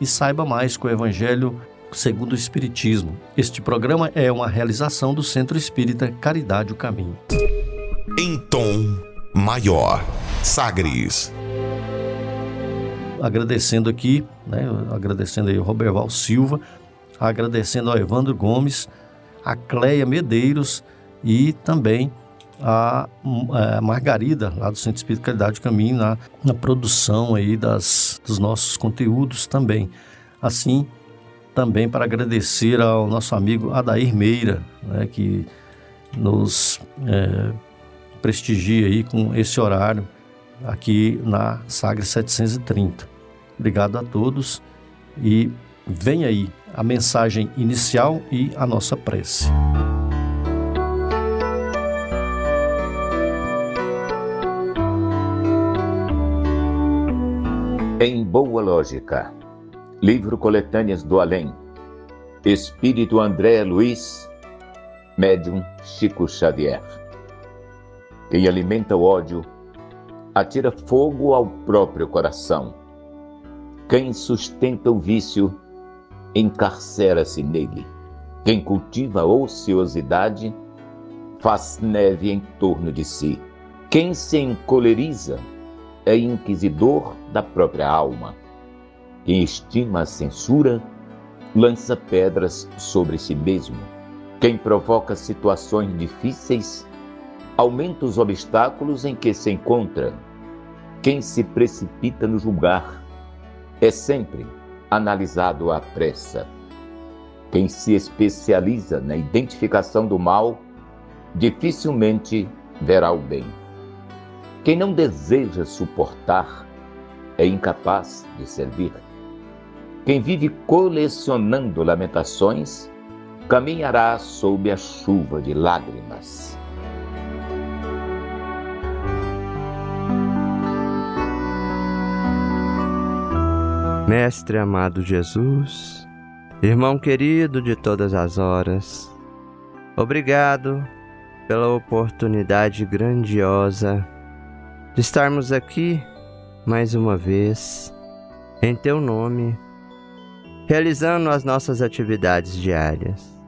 e saiba mais com o Evangelho segundo o Espiritismo. Este programa é uma realização do Centro Espírita Caridade o Caminho. Em tom maior, Sagres. Agradecendo aqui, né, agradecendo aí o Roberval Silva, agradecendo ao Evandro Gomes, a Cleia Medeiros e também a, a Margarida, lá do Centro Espírita Caridade Caminho, na, na produção aí das, dos nossos conteúdos também. Assim, também para agradecer ao nosso amigo Adair Meira, né, que nos é, prestigia aí com esse horário aqui na Sagre 730. Obrigado a todos e vem aí a mensagem inicial e a nossa prece. Em Boa Lógica, livro Coletâneas do Além, Espírito André Luiz, Médium Chico Xavier. Quem alimenta o ódio, atira fogo ao próprio coração. Quem sustenta o vício, encarcera-se nele. Quem cultiva a ociosidade, faz neve em torno de si. Quem se encoleriza, é inquisidor da própria alma. Quem estima a censura, lança pedras sobre si mesmo. Quem provoca situações difíceis, aumenta os obstáculos em que se encontra. Quem se precipita no julgar, é sempre analisado à pressa. Quem se especializa na identificação do mal, dificilmente verá o bem. Quem não deseja suportar é incapaz de servir. Quem vive colecionando lamentações caminhará sob a chuva de lágrimas. Mestre amado Jesus, irmão querido de todas as horas, obrigado pela oportunidade grandiosa de estarmos aqui mais uma vez em Teu nome, realizando as nossas atividades diárias.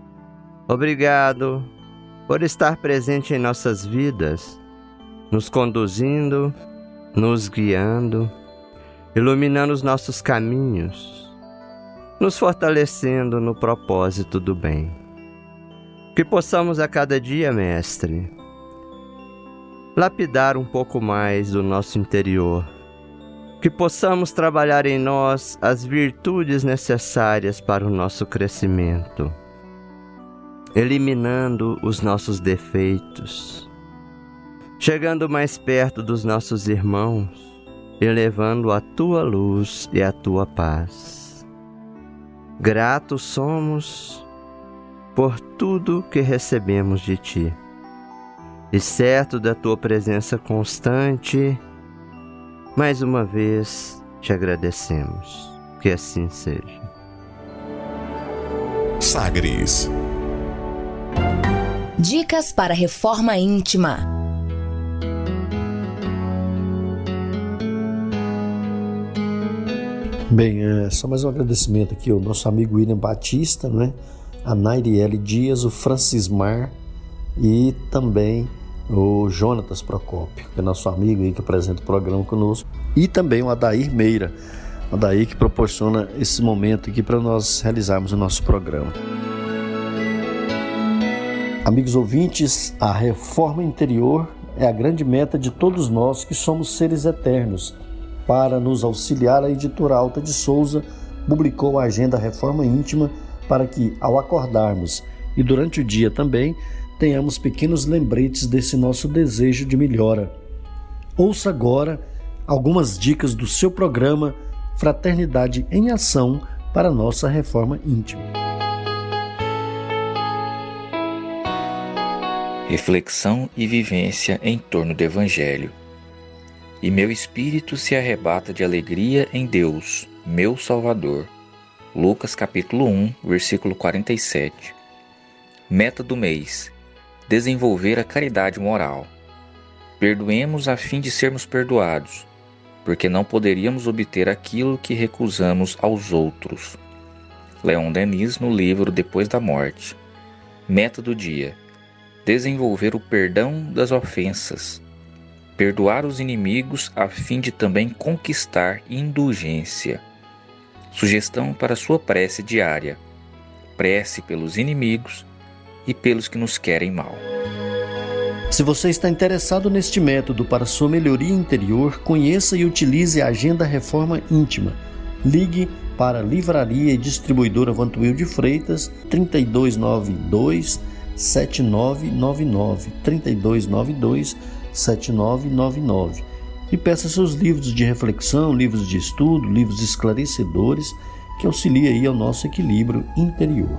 Obrigado por estar presente em nossas vidas, nos conduzindo, nos guiando, iluminando os nossos caminhos, nos fortalecendo no propósito do bem. Que possamos a cada dia, Mestre, lapidar um pouco mais do nosso interior, que possamos trabalhar em nós as virtudes necessárias para o nosso crescimento, eliminando os nossos defeitos, chegando mais perto dos nossos irmãos, elevando a tua luz e a tua paz. Gratos somos por tudo que recebemos de ti e certo da tua presença constante, mais uma vez te agradecemos. Que assim seja. Sagres. Dicas para reforma íntima. Bem, é, só mais um agradecimento aqui ao nosso amigo William Batista, né? a Nairiele Dias, o Francismar e também o Jonatas Procópio, que é nosso amigo aí que apresenta o programa conosco, e também o Adair Meira. daí que proporciona esse momento aqui para nós realizarmos o nosso programa. Amigos ouvintes, a reforma interior é a grande meta de todos nós que somos seres eternos. Para nos auxiliar, a editora Alta de Souza publicou a agenda Reforma Íntima para que, ao acordarmos e durante o dia também, tenhamos pequenos lembretes desse nosso desejo de melhora. Ouça agora algumas dicas do seu programa Fraternidade em Ação para nossa reforma íntima. Reflexão e vivência em torno do Evangelho. E meu espírito se arrebata de alegria em Deus, meu Salvador. Lucas capítulo 1, versículo 47. Meta do mês: desenvolver a caridade moral. Perdoemos a fim de sermos perdoados porque não poderíamos obter aquilo que recusamos aos outros. Leon Denis no livro Depois da Morte. Meta do dia: desenvolver o perdão das ofensas. Perdoar os inimigos a fim de também conquistar indulgência. Sugestão para sua prece diária: prece pelos inimigos e pelos que nos querem mal. Se você está interessado neste método para sua melhoria interior, conheça e utilize a Agenda Reforma Íntima. Ligue para Livraria e Distribuidora Vantuil de Freitas 3292 7999 3292 7999 e peça seus livros de reflexão, livros de estudo, livros esclarecedores que auxiliem aí ao nosso equilíbrio interior.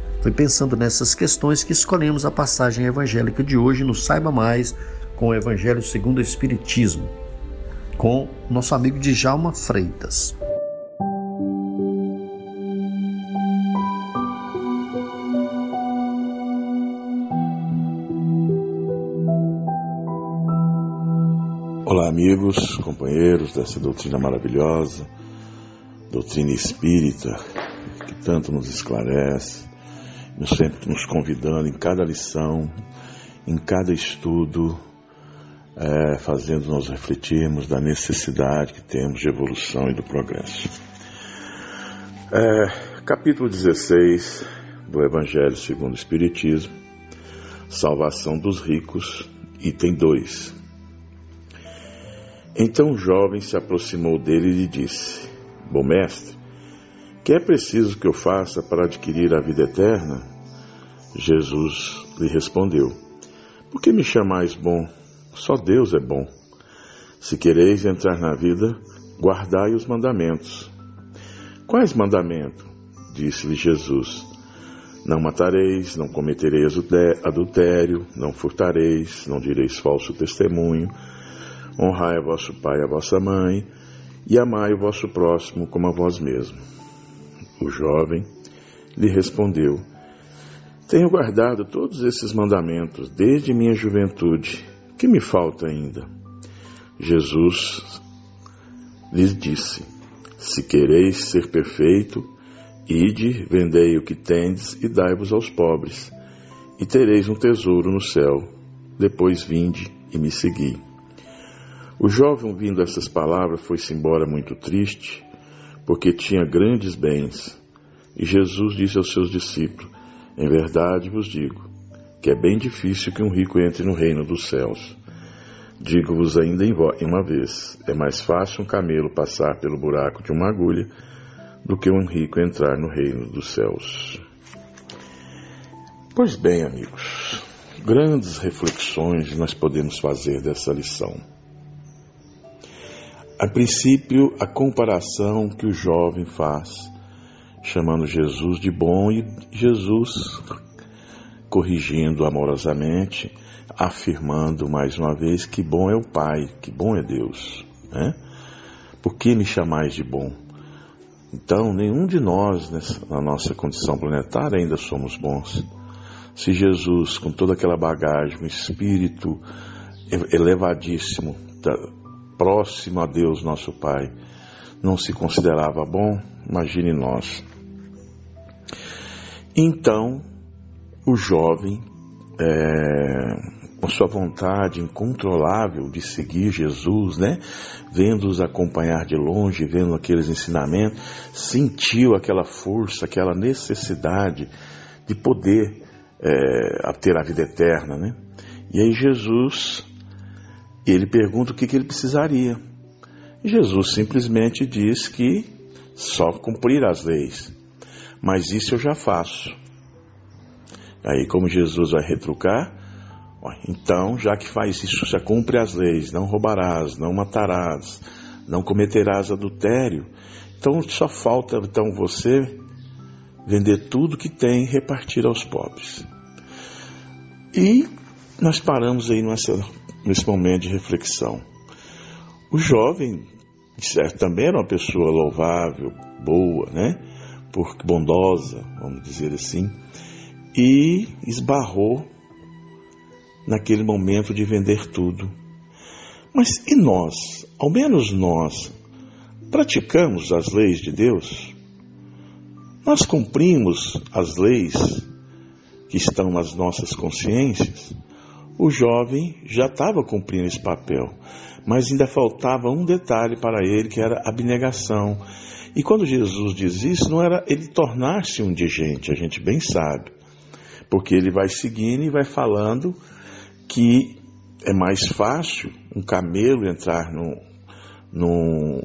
Foi pensando nessas questões que escolhemos a passagem evangélica de hoje no Saiba Mais com o Evangelho segundo o Espiritismo, com nosso amigo Djalma Freitas. Olá, amigos, companheiros dessa doutrina maravilhosa, doutrina espírita, que tanto nos esclarece, sempre nos convidando em cada lição, em cada estudo, é, fazendo-nos refletirmos da necessidade que temos de evolução e do progresso. É, capítulo 16 do Evangelho segundo o Espiritismo, Salvação dos Ricos, item 2. Então o jovem se aproximou dele e lhe disse: Bom mestre, que é preciso que eu faça para adquirir a vida eterna? Jesus lhe respondeu: Por que me chamais bom? Só Deus é bom. Se quereis entrar na vida, guardai os mandamentos. Quais mandamentos? Disse-lhe Jesus. Não matareis, não cometereis adultério, não furtareis, não direis falso testemunho, honrai a vosso pai e a vossa mãe, e amai o vosso próximo como a vós mesmo. O jovem lhe respondeu: Tenho guardado todos esses mandamentos desde minha juventude que me falta ainda? Jesus lhes disse: Se quereis ser perfeito, ide, vendei o que tendes e dai-vos aos pobres, e tereis um tesouro no céu. Depois vinde e me segui. O jovem, ouvindo essas palavras, foi-se embora muito triste, porque tinha grandes bens. E Jesus disse aos seus discípulos: Em verdade vos digo, que é bem difícil que um rico entre no reino dos céus. Digo-vos ainda em uma vez: é mais fácil um camelo passar pelo buraco de uma agulha do que um rico entrar no reino dos céus. Pois bem, amigos, grandes reflexões nós podemos fazer dessa lição. A princípio, a comparação que o jovem faz, chamando Jesus de bom e Jesus corrigindo amorosamente, afirmando mais uma vez que bom é o Pai, que bom é Deus. Né? Por que me chamais de bom? Então, nenhum de nós, na nossa condição planetária, ainda somos bons. Se Jesus, com toda aquela bagagem, um espírito elevadíssimo, próximo a Deus, nosso Pai, não se considerava bom, imagine nós. Então, o jovem, é, com sua vontade incontrolável de seguir Jesus, né? Vendo-os acompanhar de longe, vendo aqueles ensinamentos, sentiu aquela força, aquela necessidade de poder é, ter a vida eterna, né? E aí Jesus, ele pergunta o que, que ele precisaria. Jesus simplesmente diz que só cumprir as leis. Mas isso eu já faço. Aí, como Jesus vai retrucar, então, já que faz isso, já cumpre as leis, não roubarás, não matarás, não cometerás adultério, então só falta então você vender tudo que tem e repartir aos pobres. E nós paramos aí nessa, nesse momento de reflexão. O jovem, também era uma pessoa louvável, boa, né? Por, bondosa, vamos dizer assim, e esbarrou naquele momento de vender tudo. Mas e nós? Ao menos nós praticamos as leis de Deus? Nós cumprimos as leis que estão nas nossas consciências? O jovem já estava cumprindo esse papel, mas ainda faltava um detalhe para ele que era abnegação. E quando Jesus diz isso, não era ele tornar-se um indigente, a gente bem sabe, porque ele vai seguindo e vai falando que é mais fácil um camelo entrar no, no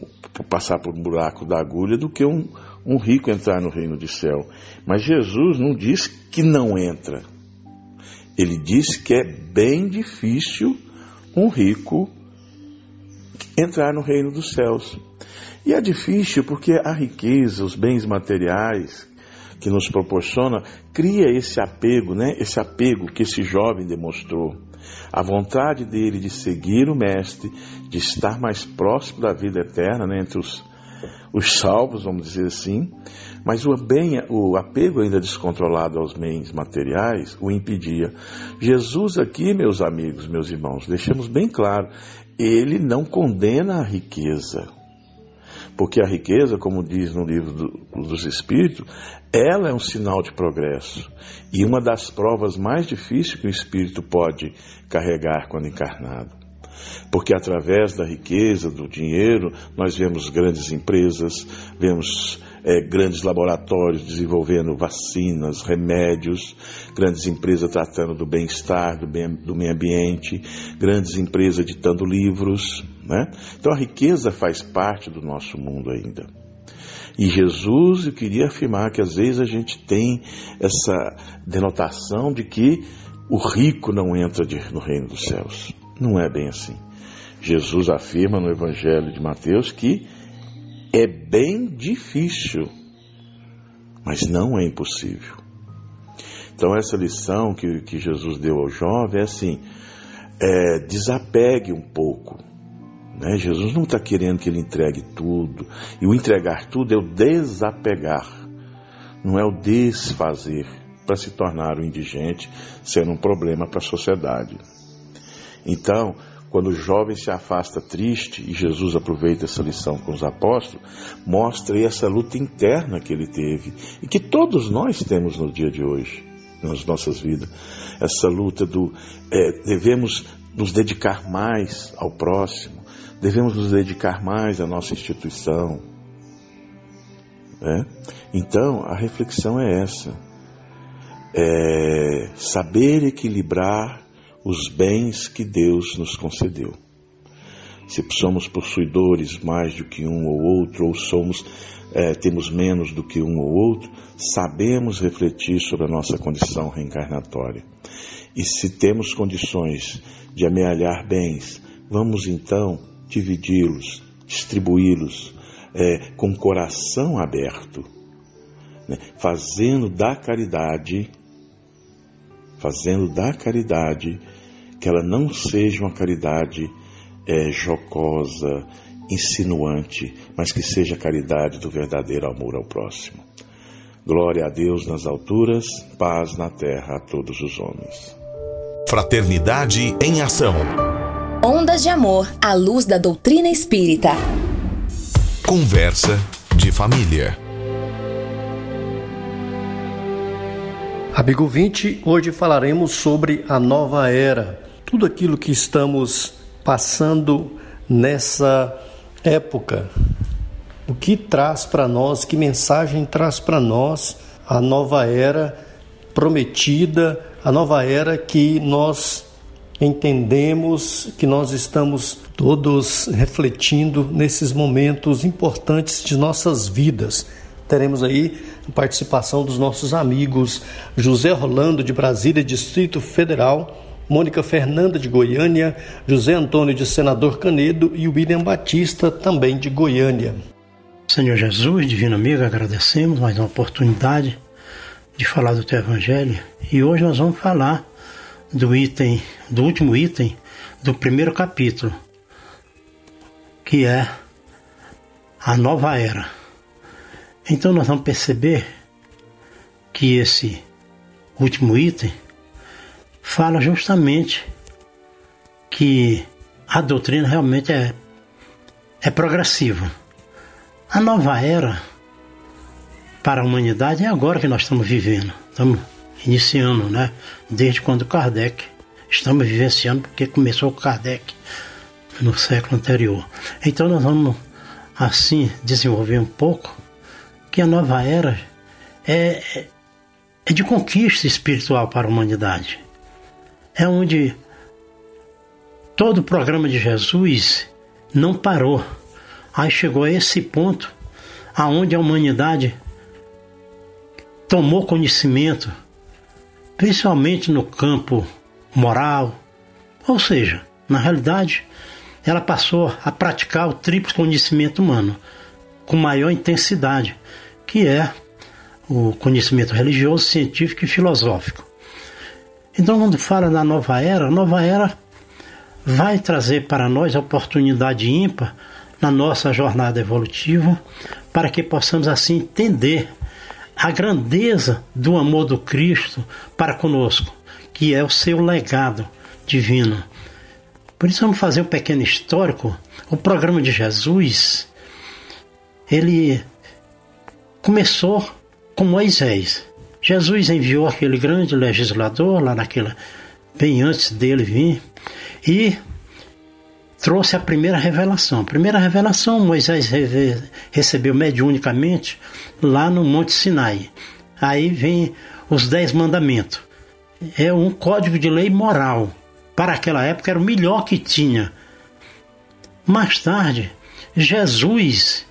passar por um buraco da agulha do que um, um rico entrar no reino do céu. Mas Jesus não diz que não entra. Ele diz que é bem difícil um rico entrar no reino dos céus. E é difícil porque a riqueza, os bens materiais que nos proporciona, cria esse apego, né? Esse apego que esse jovem demonstrou. A vontade dele de seguir o mestre, de estar mais próximo da vida eterna, né? entre os, os salvos, vamos dizer assim, mas o, bem, o apego ainda descontrolado aos bens materiais o impedia. Jesus aqui, meus amigos, meus irmãos, deixamos bem claro, ele não condena a riqueza. Porque a riqueza, como diz no livro do, dos Espíritos, ela é um sinal de progresso. E uma das provas mais difíceis que o espírito pode carregar quando encarnado. Porque através da riqueza, do dinheiro, nós vemos grandes empresas, vemos é, grandes laboratórios desenvolvendo vacinas, remédios, grandes empresas tratando do bem-estar, do, bem, do meio ambiente, grandes empresas editando livros. Né? Então a riqueza faz parte do nosso mundo ainda. E Jesus, eu queria afirmar que às vezes a gente tem essa denotação de que o rico não entra no reino dos céus. Não é bem assim. Jesus afirma no Evangelho de Mateus que é bem difícil, mas não é impossível. Então, essa lição que, que Jesus deu ao jovem é assim: é, desapegue um pouco. Né? Jesus não está querendo que ele entregue tudo. E o entregar tudo é o desapegar, não é o desfazer, para se tornar o indigente, sendo um problema para a sociedade. Então, quando o jovem se afasta triste, e Jesus aproveita essa lição com os apóstolos, mostra essa luta interna que ele teve e que todos nós temos no dia de hoje, nas nossas vidas. Essa luta do é, devemos nos dedicar mais ao próximo, devemos nos dedicar mais à nossa instituição. Né? Então, a reflexão é essa: é saber equilibrar os bens que Deus nos concedeu. Se somos possuidores mais do que um ou outro, ou somos é, temos menos do que um ou outro, sabemos refletir sobre a nossa condição reencarnatória. E se temos condições de amealhar bens, vamos então dividi-los, distribuí-los é, com o coração aberto, né? fazendo da caridade, fazendo da caridade que ela não seja uma caridade é, jocosa insinuante, mas que seja caridade do verdadeiro amor ao próximo. Glória a Deus nas alturas, paz na terra a todos os homens. Fraternidade em ação. Ondas de amor à luz da doutrina espírita. Conversa de família. Amigo 20, hoje falaremos sobre a nova era. Tudo aquilo que estamos passando nessa época. O que traz para nós, que mensagem traz para nós a nova era prometida, a nova era que nós entendemos, que nós estamos todos refletindo nesses momentos importantes de nossas vidas. Teremos aí a participação dos nossos amigos José Rolando de Brasília, Distrito Federal, Mônica Fernanda de Goiânia, José Antônio de Senador Canedo e William Batista também de Goiânia. Senhor Jesus, divino amigo, agradecemos mais uma oportunidade de falar do teu evangelho e hoje nós vamos falar do item, do último item do primeiro capítulo, que é a nova era. Então nós vamos perceber que esse último item fala justamente que a doutrina realmente é, é progressiva. A nova era para a humanidade é agora que nós estamos vivendo. Estamos iniciando, né? Desde quando Kardec estamos vivenciando, porque começou com Kardec no século anterior. Então nós vamos assim desenvolver um pouco que a nova era é, é de conquista espiritual para a humanidade é onde todo o programa de Jesus não parou. Aí chegou a esse ponto aonde a humanidade tomou conhecimento, principalmente no campo moral, ou seja, na realidade, ela passou a praticar o triplo conhecimento humano com maior intensidade, que é o conhecimento religioso, científico e filosófico. Então, quando fala da nova era, a nova era vai trazer para nós a oportunidade ímpar na nossa jornada evolutiva para que possamos assim entender a grandeza do amor do Cristo para conosco, que é o seu legado divino. Por isso vamos fazer um pequeno histórico. O programa de Jesus, ele começou com Moisés. Jesus enviou aquele grande legislador lá naquela bem antes dele vir e trouxe a primeira revelação. A primeira revelação Moisés recebeu mediunicamente lá no Monte Sinai. Aí vem os dez mandamentos. É um código de lei moral. Para aquela época era o melhor que tinha. Mais tarde, Jesus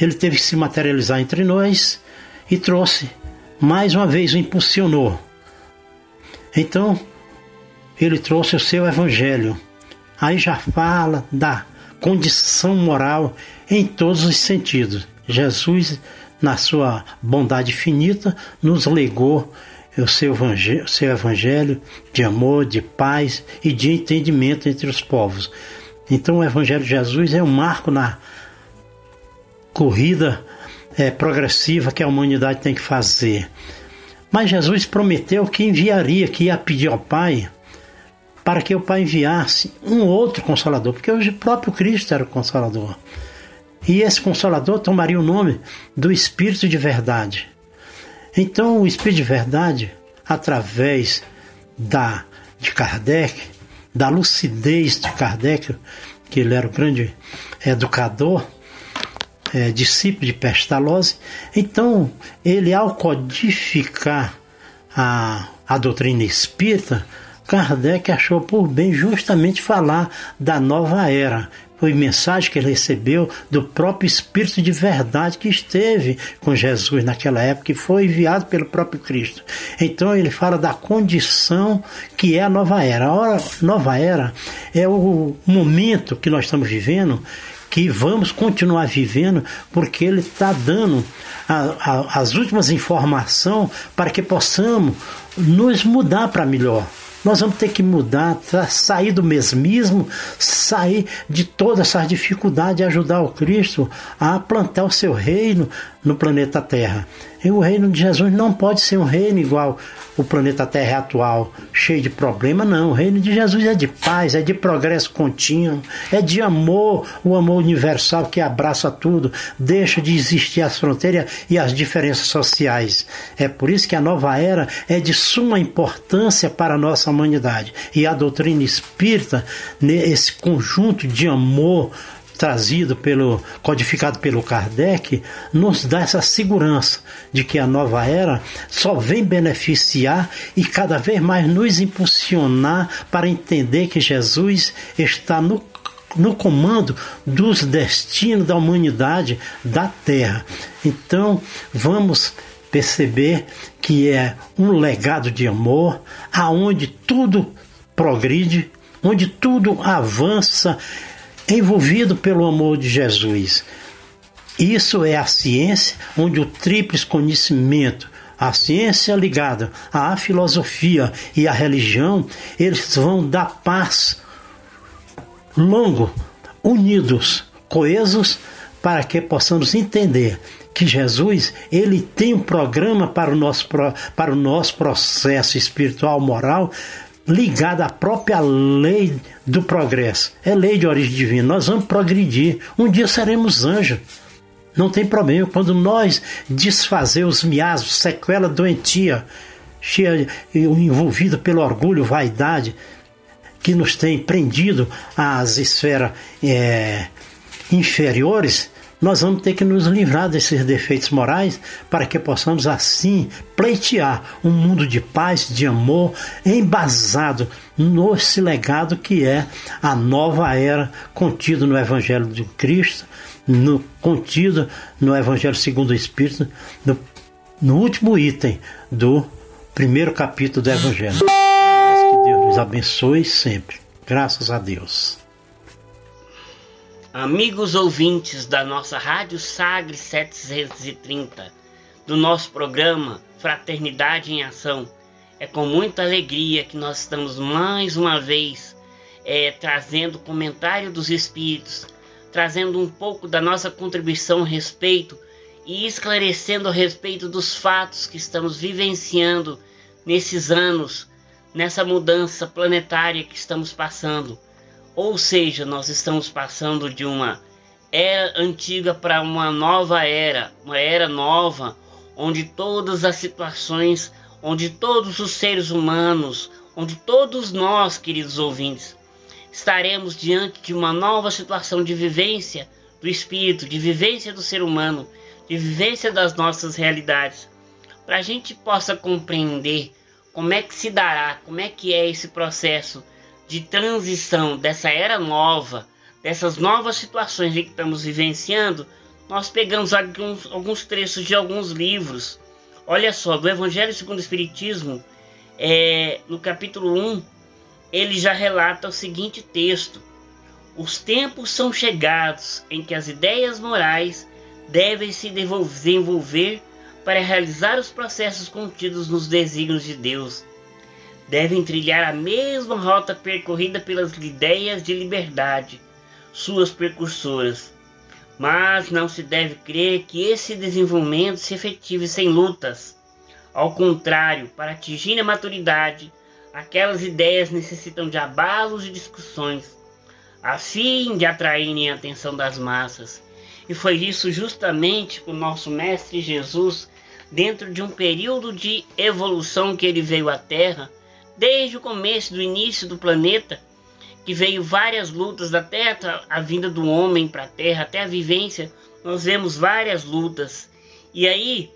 ele teve que se materializar entre nós e trouxe mais uma vez o impulsionou. Então, ele trouxe o seu evangelho. Aí já fala da condição moral em todos os sentidos. Jesus, na sua bondade infinita, nos legou o seu evangelho, o seu evangelho de amor, de paz e de entendimento entre os povos. Então, o evangelho de Jesus é um marco na corrida é, progressiva que a humanidade tem que fazer. Mas Jesus prometeu que enviaria, que ia pedir ao Pai para que o Pai enviasse um outro consolador, porque o próprio Cristo era o consolador. E esse consolador tomaria o nome do Espírito de Verdade. Então, o Espírito de Verdade, através da de Kardec, da lucidez de Kardec, que ele era o grande educador, é, discípulo de Pestalozzi. Então, ele, ao codificar a, a doutrina espírita, Kardec achou por bem justamente falar da nova era. Foi mensagem que ele recebeu do próprio Espírito de verdade que esteve com Jesus naquela época e foi enviado pelo próprio Cristo. Então ele fala da condição que é a nova era. A nova era é o momento que nós estamos vivendo que vamos continuar vivendo, porque ele está dando a, a, as últimas informações para que possamos nos mudar para melhor. Nós vamos ter que mudar, sair do mesmismo, sair de todas essas dificuldades e ajudar o Cristo a plantar o seu reino no planeta Terra. E o reino de Jesus não pode ser um reino igual o planeta Terra atual, cheio de problema, não. O reino de Jesus é de paz, é de progresso contínuo, é de amor, o amor universal que abraça tudo, deixa de existir as fronteiras e as diferenças sociais. É por isso que a nova era é de suma importância para a nossa humanidade. E a doutrina espírita, esse conjunto de amor, trazido pelo codificado pelo Kardec nos dá essa segurança de que a nova era só vem beneficiar e cada vez mais nos impulsionar para entender que Jesus está no no comando dos destinos da humanidade da Terra. Então, vamos perceber que é um legado de amor, aonde tudo progride, onde tudo avança envolvido pelo amor de Jesus. Isso é a ciência onde o tríplice conhecimento, a ciência ligada à filosofia e à religião, eles vão dar paz longo, unidos, coesos, para que possamos entender que Jesus ele tem um programa para o nosso, para o nosso processo espiritual, moral, ligada à própria lei do progresso. É lei de origem divina. Nós vamos progredir. Um dia seremos anjos. Não tem problema. Quando nós desfazer os miasmos, sequela doentia, cheia, envolvida pelo orgulho, vaidade, que nos tem prendido às esferas é, inferiores, nós vamos ter que nos livrar desses defeitos morais para que possamos assim pleitear um mundo de paz, de amor, embasado nesse legado que é a nova era contida no Evangelho de Cristo, no, contido no Evangelho segundo o Espírito, no, no último item do primeiro capítulo do Evangelho. Que Deus nos abençoe sempre. Graças a Deus. Amigos ouvintes da nossa Rádio Sagre 730, do nosso programa Fraternidade em Ação, é com muita alegria que nós estamos mais uma vez é, trazendo comentário dos Espíritos, trazendo um pouco da nossa contribuição a respeito e esclarecendo a respeito dos fatos que estamos vivenciando nesses anos, nessa mudança planetária que estamos passando ou seja, nós estamos passando de uma era antiga para uma nova era, uma era nova, onde todas as situações, onde todos os seres humanos, onde todos nós, queridos ouvintes, estaremos diante de uma nova situação de vivência do espírito, de vivência do ser humano, de vivência das nossas realidades, para a gente possa compreender como é que se dará, como é que é esse processo de transição dessa era nova, dessas novas situações que estamos vivenciando, nós pegamos alguns, alguns trechos de alguns livros. Olha só, do Evangelho segundo o Espiritismo, é, no capítulo 1, ele já relata o seguinte texto: Os tempos são chegados em que as ideias morais devem se desenvolver para realizar os processos contidos nos desígnios de Deus devem trilhar a mesma rota percorrida pelas ideias de liberdade, suas precursoras. Mas não se deve crer que esse desenvolvimento se efetive sem lutas. Ao contrário, para atingir a maturidade, aquelas ideias necessitam de abalos e discussões, a fim de atraírem a atenção das massas. E foi isso justamente que o nosso Mestre Jesus, dentro de um período de evolução que ele veio à Terra, desde o começo do início do planeta, que veio várias lutas da Terra, a vinda do homem para a Terra, até a vivência, nós vemos várias lutas. E aí,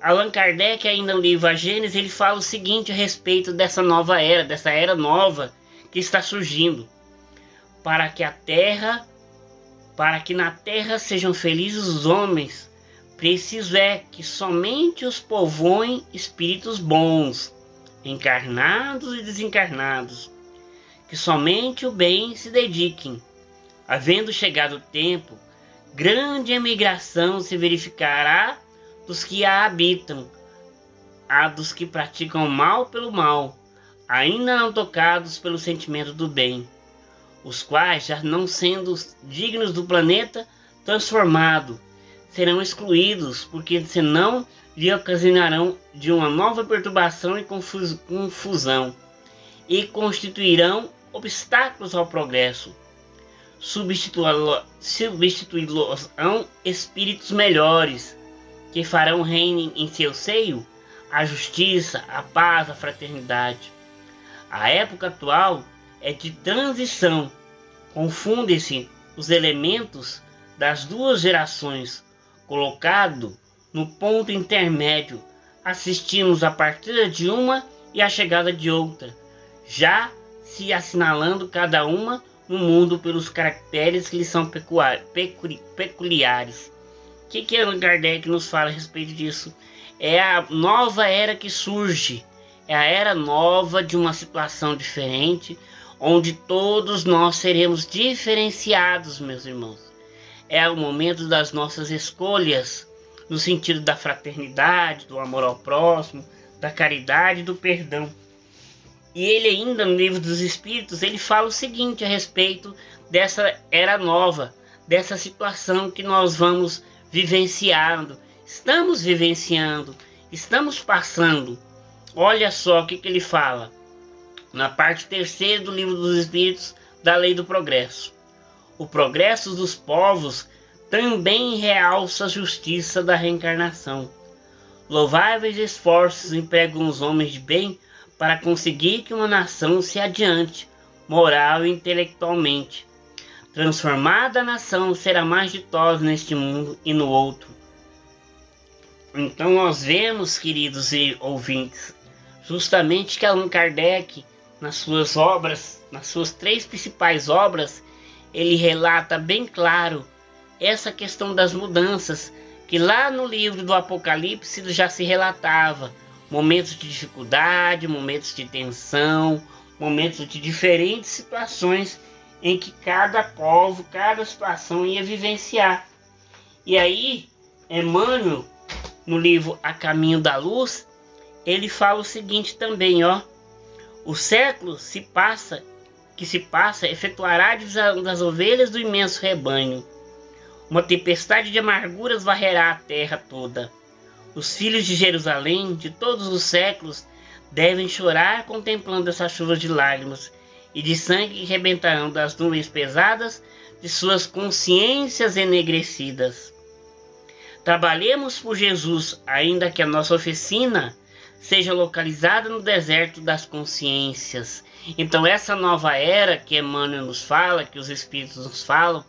Allan Kardec, ainda no livro A Gênesis, ele fala o seguinte a respeito dessa nova era, dessa era nova que está surgindo. Para que a Terra, para que na Terra sejam felizes os homens, preciso é que somente os povoem espíritos bons encarnados e desencarnados, que somente o bem se dediquem. Havendo chegado o tempo, grande emigração se verificará dos que a habitam, a dos que praticam mal pelo mal, ainda não tocados pelo sentimento do bem, os quais, já não sendo dignos do planeta transformado, serão excluídos, porque senão lhe ocasionarão de uma nova perturbação e confusão, e constituirão obstáculos ao progresso. Substituí-los-ão espíritos melhores, que farão reino em seu seio a justiça, a paz, a fraternidade. A época atual é de transição. Confundem-se os elementos das duas gerações, colocado no ponto intermédio, assistimos a partida de uma e a chegada de outra, já se assinalando cada uma no mundo pelos caracteres que lhe são peculiares. O que, que Allan Kardec nos fala a respeito disso? É a nova era que surge, é a era nova de uma situação diferente, onde todos nós seremos diferenciados, meus irmãos. É o momento das nossas escolhas, no sentido da fraternidade, do amor ao próximo, da caridade e do perdão. E ele ainda no livro dos Espíritos, ele fala o seguinte a respeito dessa era nova, dessa situação que nós vamos vivenciando, estamos vivenciando, estamos passando. Olha só o que, que ele fala na parte terceira do livro dos Espíritos da Lei do Progresso. O progresso dos povos também realça a justiça da reencarnação. Louváveis esforços empregam os homens de bem para conseguir que uma nação se adiante, moral e intelectualmente. Transformada a nação será mais ditosa neste mundo e no outro. Então nós vemos, queridos e ouvintes, justamente que Allan Kardec, nas suas obras, nas suas três principais obras, ele relata bem claro essa questão das mudanças, que lá no livro do Apocalipse já se relatava momentos de dificuldade, momentos de tensão, momentos de diferentes situações em que cada povo, cada situação ia vivenciar. E aí, Emmanuel, no livro A Caminho da Luz, ele fala o seguinte também, ó: O século se passa, que se passa, efetuará a divisão das ovelhas do imenso rebanho uma tempestade de amarguras varrerá a terra toda. Os filhos de Jerusalém, de todos os séculos, devem chorar contemplando essa chuva de lágrimas e de sangue que rebentarão das nuvens pesadas de suas consciências enegrecidas. Trabalhemos por Jesus, ainda que a nossa oficina seja localizada no deserto das consciências. Então, essa nova era que Emmanuel nos fala, que os Espíritos nos falam,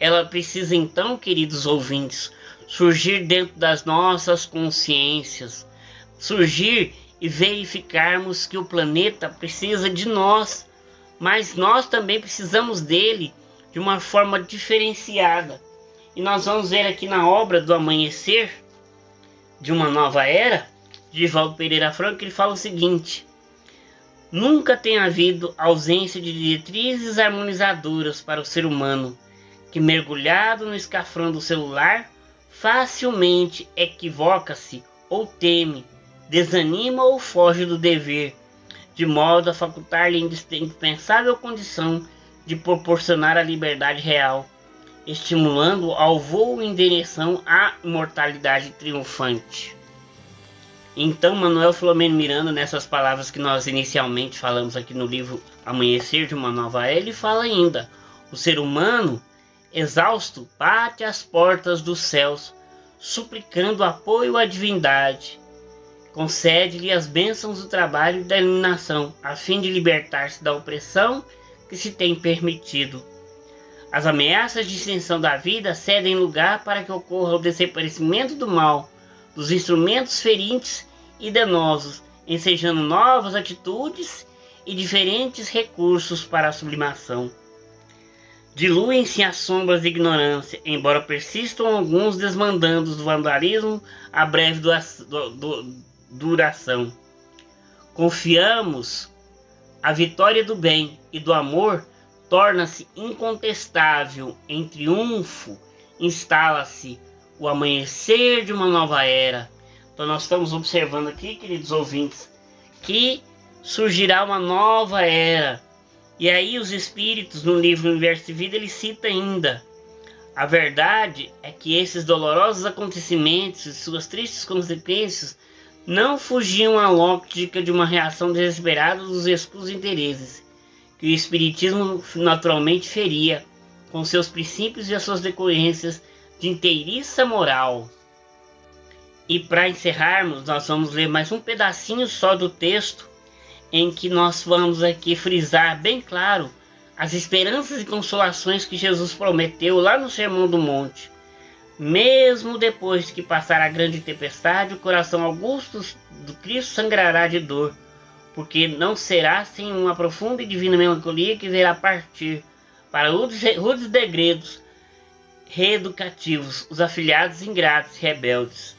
ela precisa então, queridos ouvintes, surgir dentro das nossas consciências, surgir e verificarmos que o planeta precisa de nós, mas nós também precisamos dele de uma forma diferenciada. E nós vamos ver aqui na obra do Amanhecer de uma Nova Era, de Valdo Pereira Franco, ele fala o seguinte: Nunca tem havido ausência de diretrizes harmonizadoras para o ser humano que mergulhado no escafrão celular facilmente equivoca-se ou teme, desanima ou foge do dever, de modo a facultar-lhe indispensável condição de proporcionar a liberdade real, estimulando ao voo em direção à imortalidade triunfante. Então, Manuel Filomeno Miranda, nessas palavras que nós inicialmente falamos aqui no livro Amanhecer de uma Nova Era, ele fala ainda: o ser humano exausto, bate às portas dos céus, suplicando apoio à divindade. Concede-lhe as bênçãos do trabalho e da iluminação, a fim de libertar-se da opressão que se tem permitido. As ameaças de extinção da vida cedem lugar para que ocorra o desaparecimento do mal, dos instrumentos ferientes e danosos, ensejando novas atitudes e diferentes recursos para a sublimação. Diluem-se as sombras de ignorância, embora persistam alguns desmandandos do vandalismo a breve duração. Confiamos a vitória do bem e do amor torna-se incontestável em triunfo, instala-se o amanhecer de uma nova era. Então nós estamos observando aqui, queridos ouvintes, que surgirá uma nova era. E aí os espíritos no livro Universo de Vida ele cita ainda: a verdade é que esses dolorosos acontecimentos e suas tristes consequências não fugiam à lógica de uma reação desesperada dos escusos interesses que o espiritismo naturalmente feria com seus princípios e as suas decorrências de inteiriça moral. E para encerrarmos, nós vamos ler mais um pedacinho só do texto em que nós vamos aqui frisar bem claro as esperanças e consolações que Jesus prometeu lá no Sermão do Monte. Mesmo depois de que passar a grande tempestade, o coração augusto do Cristo sangrará de dor, porque não será sem uma profunda e divina melancolia que verá partir para rudes degredos reeducativos os afilhados ingratos e rebeldes.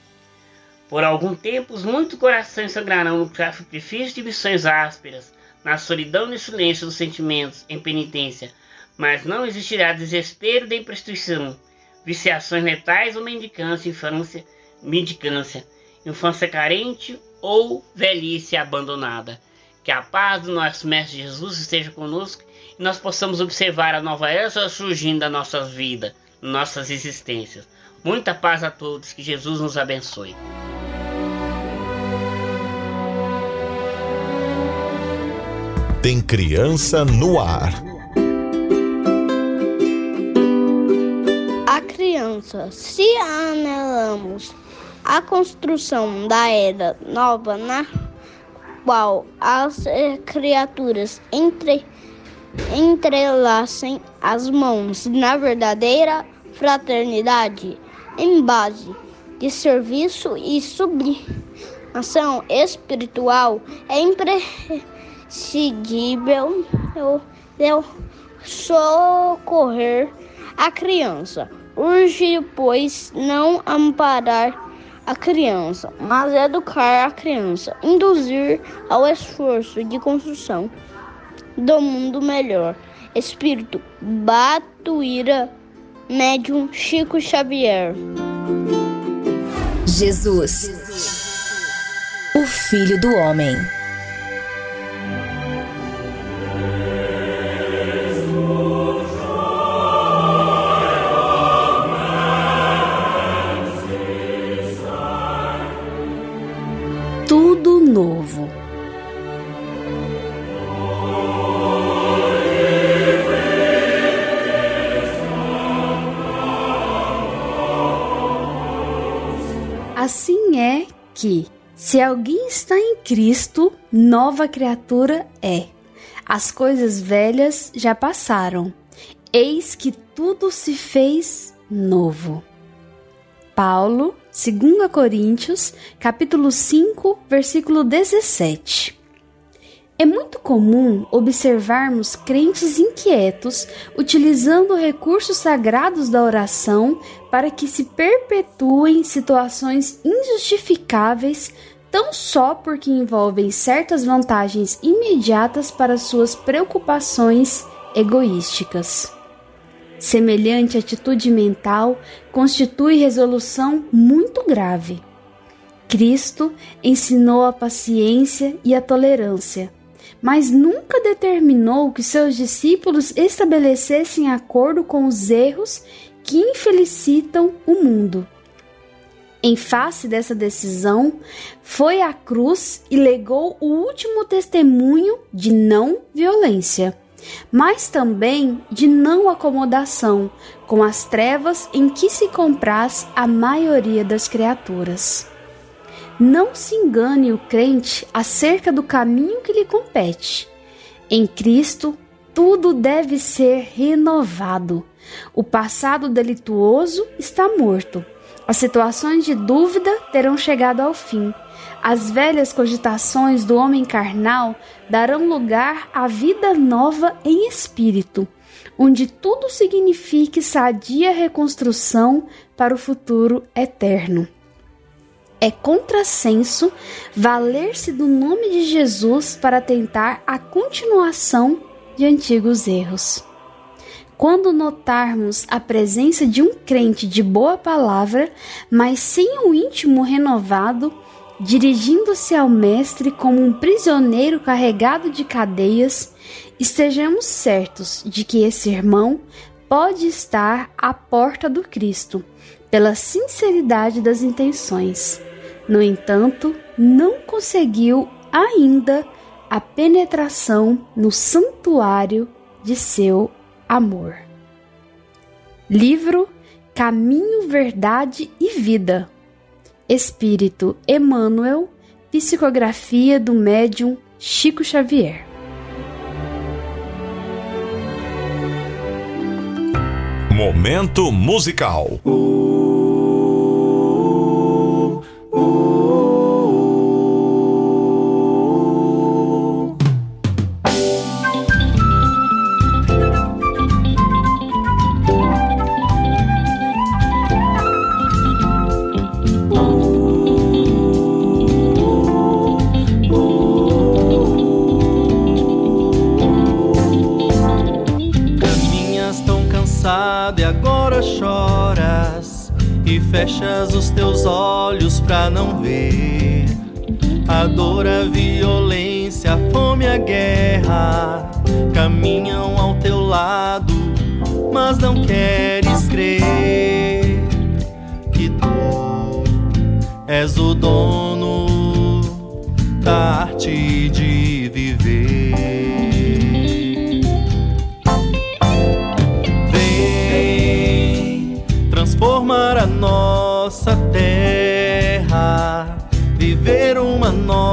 Por algum tempo, os muitos corações sangrarão no sacrifício de missões ásperas, na solidão e silêncio dos sentimentos, em penitência, mas não existirá desespero de prostituição, viciações letais ou mendicância, infância, mendicância, infância carente ou velhice abandonada. Que a paz do nosso Mestre Jesus esteja conosco e nós possamos observar a nova era surgindo da nossa vida, nossas existências. Muita paz a todos, que Jesus nos abençoe. Tem criança no ar. A criança, se anelamos a construção da era nova na qual as criaturas entre, entrelacem as mãos na verdadeira fraternidade em base de serviço e sublimação espiritual é imprescindível eu socorrer a criança. Urge, pois, não amparar a criança, mas educar a criança, induzir ao esforço de construção do mundo melhor. Espírito Batuíra, médium Chico Xavier. Jesus, o Filho do Homem. Que, se alguém está em Cristo, nova criatura é. As coisas velhas já passaram, eis que tudo se fez novo. Paulo, 2 Coríntios, capítulo 5, versículo 17. É muito comum observarmos crentes inquietos utilizando recursos sagrados da oração para que se perpetuem situações injustificáveis tão só porque envolvem certas vantagens imediatas para suas preocupações egoísticas. Semelhante atitude mental constitui resolução muito grave. Cristo ensinou a paciência e a tolerância mas nunca determinou que seus discípulos estabelecessem acordo com os erros que infelicitam o mundo. Em face dessa decisão, foi à cruz e legou o último testemunho de não violência, mas também de não acomodação com as trevas em que se compraz a maioria das criaturas. Não se engane o crente acerca do caminho que lhe compete. Em Cristo, tudo deve ser renovado. O passado delituoso está morto. As situações de dúvida terão chegado ao fim. As velhas cogitações do homem carnal darão lugar à vida nova em espírito, onde tudo signifique sadia reconstrução para o futuro eterno. É contrassenso valer-se do nome de Jesus para tentar a continuação de antigos erros. Quando notarmos a presença de um crente de boa palavra, mas sem o íntimo renovado, dirigindo-se ao Mestre como um prisioneiro carregado de cadeias, estejamos certos de que esse irmão pode estar à porta do Cristo, pela sinceridade das intenções. No entanto, não conseguiu ainda a penetração no santuário de seu amor. Livro Caminho, Verdade e Vida. Espírito Emmanuel, psicografia do médium Chico Xavier. Momento musical. Viver uma nova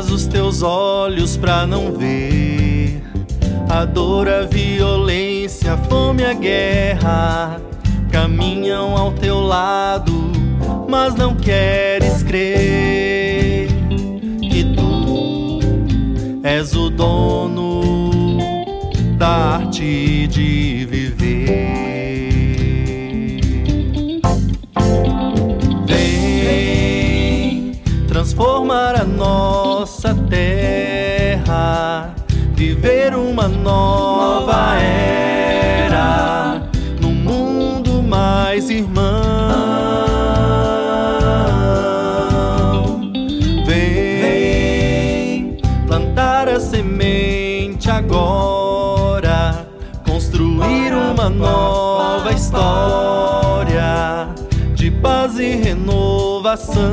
os teus olhos pra não ver a dor, a violência, a fome, a guerra caminham ao teu lado, mas não queres crer que tu és o dono da arte de viver. transformar a nossa terra, viver uma nova era num mundo mais irmão. Vem plantar a semente agora, construir uma nova história de paz e renovação.